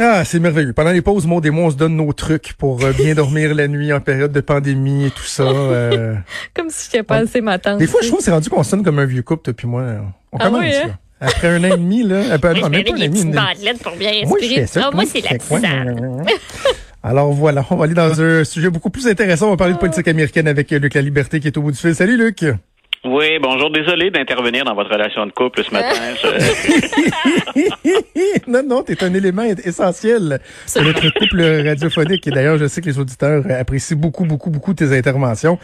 Ah, c'est merveilleux. Pendant les pauses, et moi, on se donne nos trucs pour euh, bien dormir la nuit en période de pandémie et tout ça. euh. Comme si j'étais pas assez ma tante. Des fois, je trouve que c'est rendu qu'on sonne comme un vieux couple depuis moi. On Ah commence, oui, hein? là. Après un an et demi, là. Après, Moi, non, même pas un an et demi. pour bien Moi, je respirer. fais ça. Ah, moi, comment c'est la tisane. Alors voilà, on va aller dans un sujet beaucoup plus intéressant. On va parler de politique américaine avec euh, Luc La Liberté qui est au bout du fil. Salut Luc. Oui, bonjour. Désolé d'intervenir dans votre relation de couple ce matin. Je- non, non, t'es un élément essentiel de notre couple radiophonique. Et d'ailleurs, je sais que les auditeurs apprécient beaucoup, beaucoup, beaucoup tes interventions.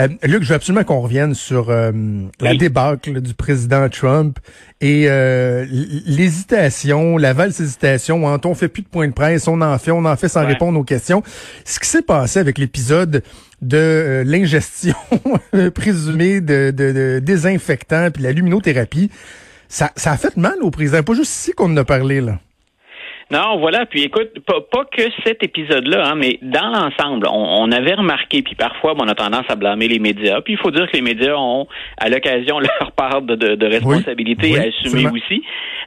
Euh, Luc, je veux absolument qu'on revienne sur euh, la Oui. débâcle du président Trump et euh, l'hésitation, la valse hésitation entre on fait plus de points de presse, on en fait, on en fait sans Ouais. répondre aux questions. Ce qui s'est passé avec l'épisode de euh, l'ingestion présumée de, de, de désinfectants puis la luminothérapie, ça, ça a fait mal au président. Pas juste ici qu'on en a parlé, là. Non, voilà. Puis écoute, pas, pas que cet épisode-là, hein, mais dans l'ensemble, on, on avait remarqué, puis parfois, bon, on a tendance à blâmer les médias. Puis il faut dire que les médias ont, à l'occasion, leur part de, de, de responsabilité Oui, à assumer aussi.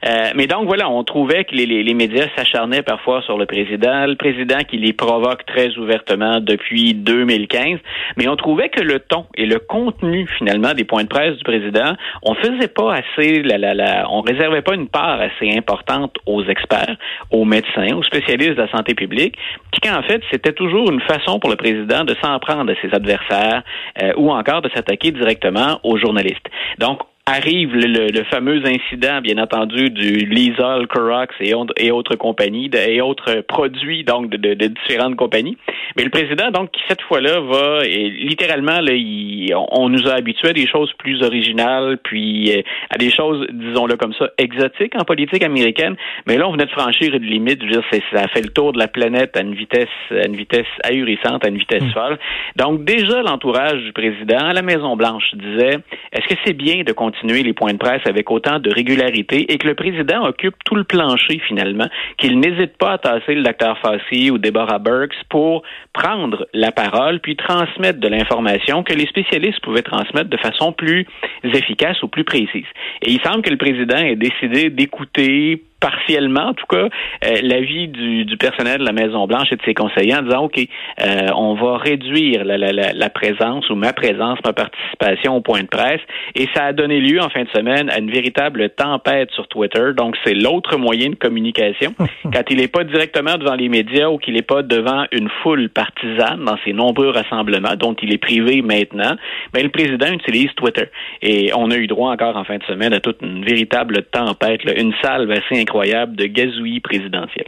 Euh, mais donc voilà, on trouvait que les, les, les médias s'acharnaient parfois sur le président, le président qui les provoque très ouvertement depuis 2015. Mais on trouvait que le ton et le contenu finalement des points de presse du président, on faisait pas assez, la, la, la, on réservait pas une part assez importante aux experts, aux médecins, aux spécialistes de la santé publique, puis qu'en fait c'était toujours une façon pour le président de s'en prendre à ses adversaires euh, ou encore de s'attaquer directement aux journalistes. Donc arrive le, fameux incident, bien entendu, du Lysol, Clorox et, autres- et autres compagnies, et autres produits donc de, de- de différentes compagnies. Mais le président, donc, qui cette fois-là va, et littéralement, là, il- on, on nous a habitués à des choses plus originales, puis euh, à des choses, disons-le comme ça, exotiques en politique américaine. Mais là, on venait de franchir une limite. Je veux dire, ça fait le tour de la planète à une vitesse, à une vitesse ahurissante, à une vitesse folle. Donc, déjà, l'entourage du président à la Maison-Blanche disait, est-ce que c'est bien de continuer les points de presse avec autant de régularité et que le président occupe tout le plancher, finalement, qu'il n'hésite pas à tasser le docteur Fassi ou Deborah Burks pour prendre la parole puis transmettre de l'information que les spécialistes pouvaient transmettre de façon plus efficace ou plus précise. Et il semble que le président ait décidé d'écouter partiellement, en tout cas, euh, l'avis du, du personnel de la Maison-Blanche et de ses conseillers en disant, OK, euh, on va réduire la, la, la, la présence ou ma présence, ma participation au point de presse. Et ça a donné lieu en fin de semaine à une véritable tempête sur Twitter. Donc, c'est l'autre moyen de communication. Quand il n'est pas directement devant les médias ou qu'il n'est pas devant une foule partisane dans ses nombreux rassemblements dont il est privé maintenant, mais le président utilise Twitter. Et on a eu droit encore en fin de semaine à toute une véritable tempête, là, une salve assez incroyable de gazouillis présidentiel.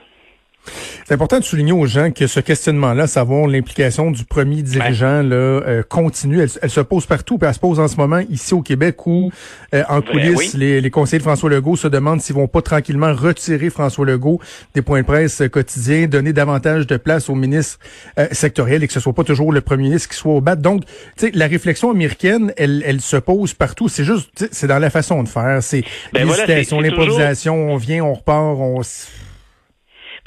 C'est important de souligner aux gens que ce questionnement-là, savoir l'implication du premier dirigeant, là, euh, continue. Elle, elle se pose partout, puis elle se pose en ce moment ici au Québec où, euh, en coulisses, oui. les, les conseillers de François Legault se demandent s'ils vont pas tranquillement retirer François Legault des points de presse euh, quotidiens, donner davantage de place aux ministres euh, sectoriels et que ce soit pas toujours le premier ministre qui soit au bat. Donc, tu sais, la réflexion américaine, elle, elle se pose partout. C'est juste, c'est dans la façon de faire. C'est Ben l'hésitation, l'improvisation. On vient, on repart, on...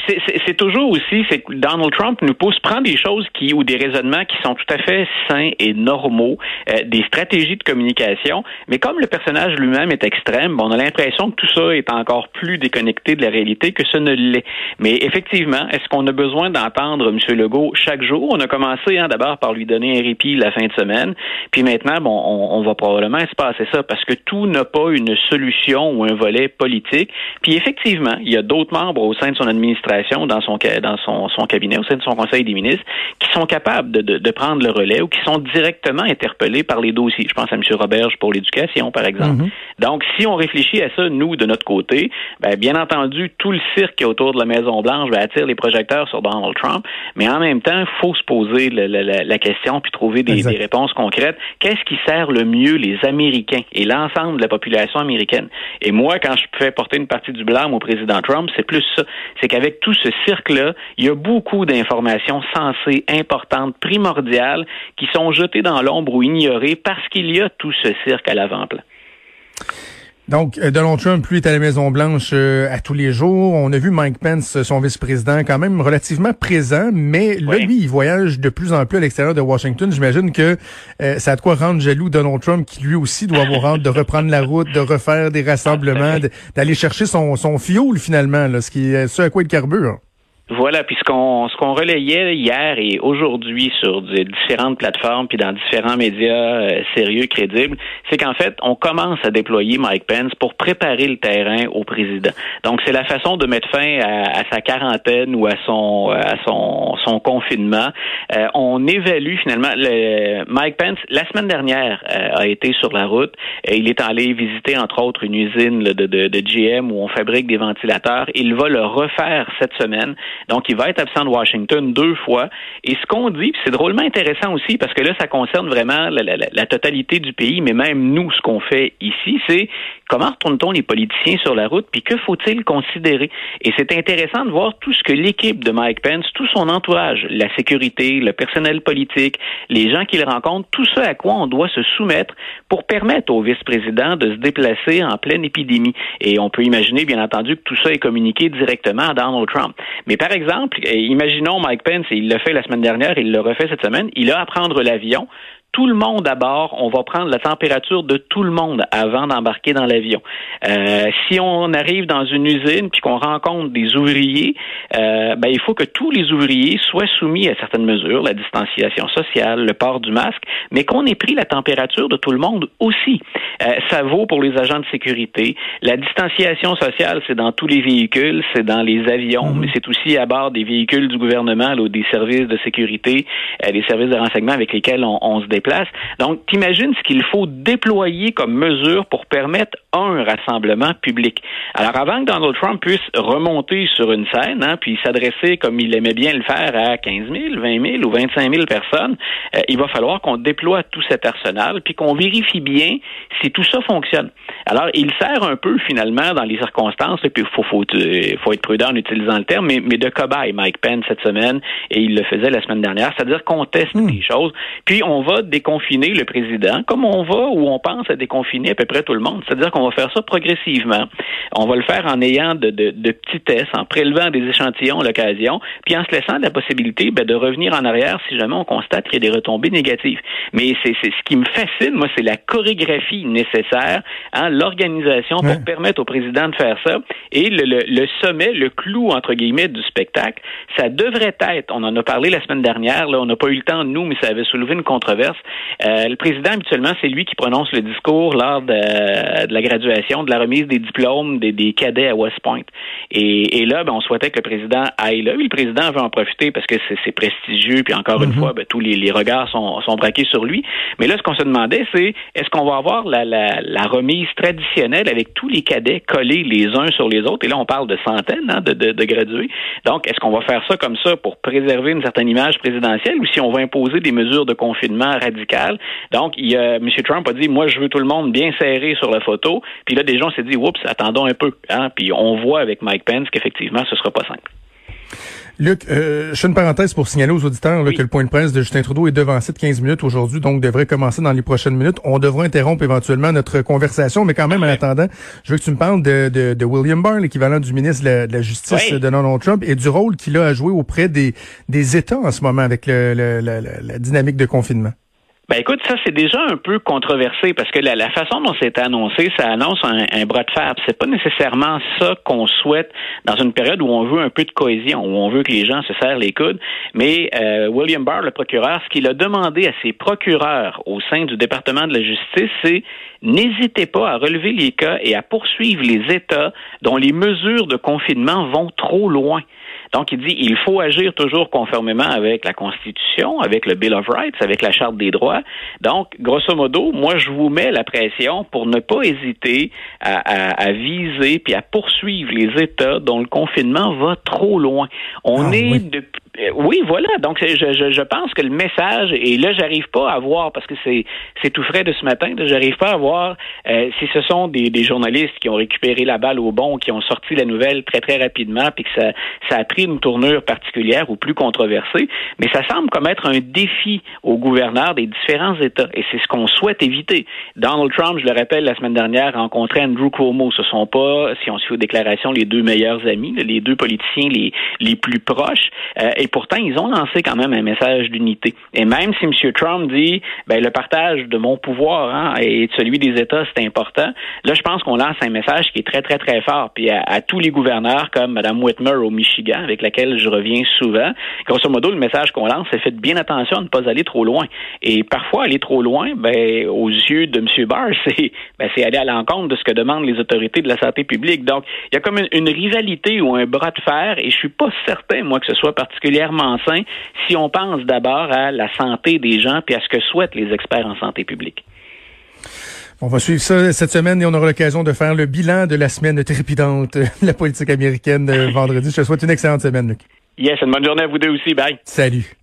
C'est- toujours aussi, c'est que Donald Trump nous pousse, prend des choses qui ou des raisonnements qui sont tout à fait sains et normaux, euh, des stratégies de communication, mais comme le personnage lui-même est extrême, bon, on a l'impression que tout ça est encore plus déconnecté de la réalité que ce ne l'est. Mais effectivement, est-ce qu'on a besoin d'entendre M. Legault chaque jour? On a commencé hein, d'abord par lui donner un répit la fin de semaine, puis maintenant, bon, on, on va probablement se passer ça parce que tout n'a pas une solution ou un volet politique. Puis effectivement, il y a d'autres membres au sein de son administration administration, dans son dans son, son cabinet, au sein de son conseil des ministres, qui sont capables de, de, de, prendre le relais ou qui sont directement interpellés par les dossiers. Je pense à M. Roberge pour l'éducation, par exemple. Mm-hmm. Donc, si on réfléchit à ça, nous, de notre côté, ben, bien entendu, tout le cirque autour de la Maison-Blanche va attirer les projecteurs sur Donald Trump, mais en même temps, il faut se poser la, la, la, question puis trouver des, des réponses concrètes. Qu'est-ce qui sert le mieux les Américains et l'ensemble de la population américaine? Et moi, quand je fais porter une partie du blâme au président Trump, c'est plus ça. C'est qu'avec tout ce cirque-là, il y a beaucoup d'informations sensées, importantes, primordiales, qui sont jetées dans l'ombre ou ignorées parce qu'il y a tout ce cirque à l'avant-plan. Donc, euh, Donald Trump, lui, est à la Maison-Blanche euh, à tous les jours. On a vu Mike Pence, son vice-président, quand même relativement présent, mais là, lui, il voyage de plus en plus à l'extérieur de Washington. J'imagine que euh, ça a de quoi rendre jaloux Donald Trump, qui lui aussi doit avoir hâte de reprendre la route, de refaire des rassemblements, d'aller chercher son, son fioul, finalement, là, ce qui est ce à quoi il carbure. Voilà, puis ce qu'on ce qu'on relayait hier et aujourd'hui sur différentes plateformes puis dans différents médias euh, sérieux crédibles, c'est qu'en fait, on commence à déployer Mike Pence pour préparer le terrain au président. Donc c'est la façon de mettre fin à, sa quarantaine ou à son à son son confinement. Euh, on évalue finalement le, Mike Pence la semaine dernière euh, a été sur la route. Et il est allé visiter entre autres une usine de, de, de GM où on fabrique des ventilateurs. Il va le refaire cette semaine. Donc, il va être absent de Washington deux fois. Et ce qu'on dit, c'est drôlement intéressant aussi, parce que là, ça concerne vraiment la, la, la totalité du pays, mais même nous, ce qu'on fait ici, c'est comment retourne-t-on les politiciens sur la route, puis que faut-il considérer? Et c'est intéressant de voir tout ce que l'équipe de Mike Pence, tout son entourage, la sécurité, le personnel politique, les gens qu'il rencontre, tout ce à quoi on doit se soumettre pour permettre au vice-président de se déplacer en pleine épidémie. Et on peut imaginer, bien entendu, que tout ça est communiqué directement à Donald Trump. Mais par exemple, imaginons Mike Pence, et il l'a fait la semaine dernière, il le refait cette semaine, il a à prendre l'avion tout le monde à bord, on va prendre la température de tout le monde avant d'embarquer dans l'avion. Euh, si on arrive dans une usine puis qu'on rencontre des ouvriers, euh, ben, il faut que tous les ouvriers soient soumis à certaines mesures, la distanciation sociale, le port du masque, mais qu'on ait pris la température de tout le monde aussi. Euh, ça vaut pour les agents de sécurité. La distanciation sociale, c'est dans tous les véhicules, c'est dans les avions, mhm. mais c'est aussi à bord des véhicules du gouvernement ou des services de sécurité, des services de renseignement avec lesquels on, on se déplace Donc, t'imagines ce qu'il faut déployer comme mesure pour permettre un rassemblement public. Alors, avant que Donald Trump puisse remonter sur une scène, hein, puis s'adresser comme il aimait bien le faire à 15 000, 20 000 ou 25 000 personnes, euh, il va falloir qu'on déploie tout cet arsenal, puis qu'on vérifie bien si tout ça fonctionne. Alors, il sert un peu finalement dans les circonstances, et puis il faut, faut, euh, faut, être prudent en utilisant le terme, mais, mais de cobaye Mike Pence cette semaine, et il le faisait la semaine dernière, c'est-à-dire qu'on teste hmm. des choses, puis on va déconfiner le président, comme on va ou on pense à déconfiner à peu près tout le monde. C'est-à-dire qu'on va faire ça progressivement. On va le faire en ayant de, de, de petits tests, en prélevant des échantillons à l'occasion, puis en se laissant la possibilité ben, de revenir en arrière si jamais on constate qu'il y a des retombées négatives. Mais c'est ce qui me fascine, moi, c'est la chorégraphie nécessaire, hein, l'organisation pour permettre au président de faire ça. Et le, le, le, sommet, le clou, entre guillemets, du spectacle, ça devrait être, on en a parlé la semaine dernière, là, on n'a pas eu le temps, nous, mais ça avait soulevé une controverse, euh, le président, habituellement, c'est lui qui prononce le discours lors de, la graduation, de la remise des diplômes des, cadets à West Point. Et, là, ben, on souhaitait que le président aille là. le président veut en profiter parce que c'est prestigieux, puis encore une mhm. fois, ben, tous les, regards sont, braqués sur lui. Mais là, ce qu'on se demandait, c'est est-ce qu'on va avoir la, remise traditionnelle avec tous les cadets collés les uns sur les autres? Et là, on parle de centaines hein, de, de gradués. Donc, est-ce qu'on va faire ça comme ça pour préserver une certaine image présidentielle ou si on va imposer des mesures de confinement Donc, il, M. Trump a dit, moi, je veux tout le monde bien serré sur la photo. Puis là, des gens s'est dit, oups, attendons un peu. Hein? Puis on voit avec Mike Pence qu'effectivement, ce sera pas simple. Luc, euh, je fais une parenthèse pour signaler aux auditeurs que le point de presse de Justin Trudeau est devancé de 15 minutes aujourd'hui, donc devrait commencer dans les prochaines minutes. On devra interrompre éventuellement notre conversation, mais quand même, en attendant, je veux que tu me parles de, de, de William Barr, l'équivalent du ministre de la, Justice de Donald Trump, et du rôle qu'il a à jouer auprès des, des États en ce moment avec le, la dynamique de confinement. Ben écoute, ça c'est déjà un peu controversé parce que la, façon dont c'est annoncé, ça annonce un, bras de fer. C'est pas nécessairement ça qu'on souhaite dans une période où on veut un peu de cohésion, où on veut que les gens se serrent les coudes. Mais euh, William Barr, le procureur, ce qu'il a demandé à ses procureurs au sein du département de la justice, c'est n'hésitez pas à relever les cas et à poursuivre les États dont les mesures de confinement vont trop loin. Donc, il dit il faut agir toujours conformément avec la Constitution, avec le Bill of Rights, avec la Charte des droits. Donc, grosso modo, moi, je vous mets la pression pour ne pas hésiter à, viser puis à poursuivre les États dont le confinement va trop loin. On ah, est depuis oui, voilà. Donc, je, je, je, pense que le message, et là, j'arrive pas à voir, parce que c'est, c'est tout frais de ce matin, j'arrive pas à voir euh, si ce sont des, des, journalistes qui ont récupéré la balle au bon, qui ont sorti la nouvelle très, très rapidement, puis que ça, ça a pris une tournure particulière ou plus controversée. Mais ça semble comme être un défi aux gouverneurs des différents États, et c'est ce qu'on souhaite éviter. Donald Trump, je le rappelle, la semaine dernière, rencontrait Andrew Cuomo. Ce sont pas, si on suit aux déclarations, les deux meilleurs amis, les deux politiciens les, les plus proches. Euh, et pourtant, ils ont lancé quand même un message d'unité. Et même si M. Trump dit, ben, le partage de mon pouvoir hein, et de celui des États, c'est important, là, je pense qu'on lance un message qui est très, très, très fort. Puis à, tous les gouverneurs, comme Mme Whitmer au Michigan, avec laquelle je reviens souvent, grosso modo, le message qu'on lance, c'est faites bien attention à ne pas aller trop loin. Et parfois, aller trop loin, ben, aux yeux de M. Barr, c'est ben, aller à l'encontre de ce que demandent les autorités de la santé publique. Donc, il y a comme une, une rivalité ou un bras de fer, et je suis pas certain, moi, que ce soit particulièrement sain si on pense d'abord à la santé des gens puis à ce que souhaitent les experts en santé publique. On va suivre ça cette semaine et on aura l'occasion de faire le bilan de la semaine trépidante de la politique américaine vendredi. Je te souhaite une excellente semaine, Luc. Yes, une bonne journée à vous deux aussi. Bye. Salut.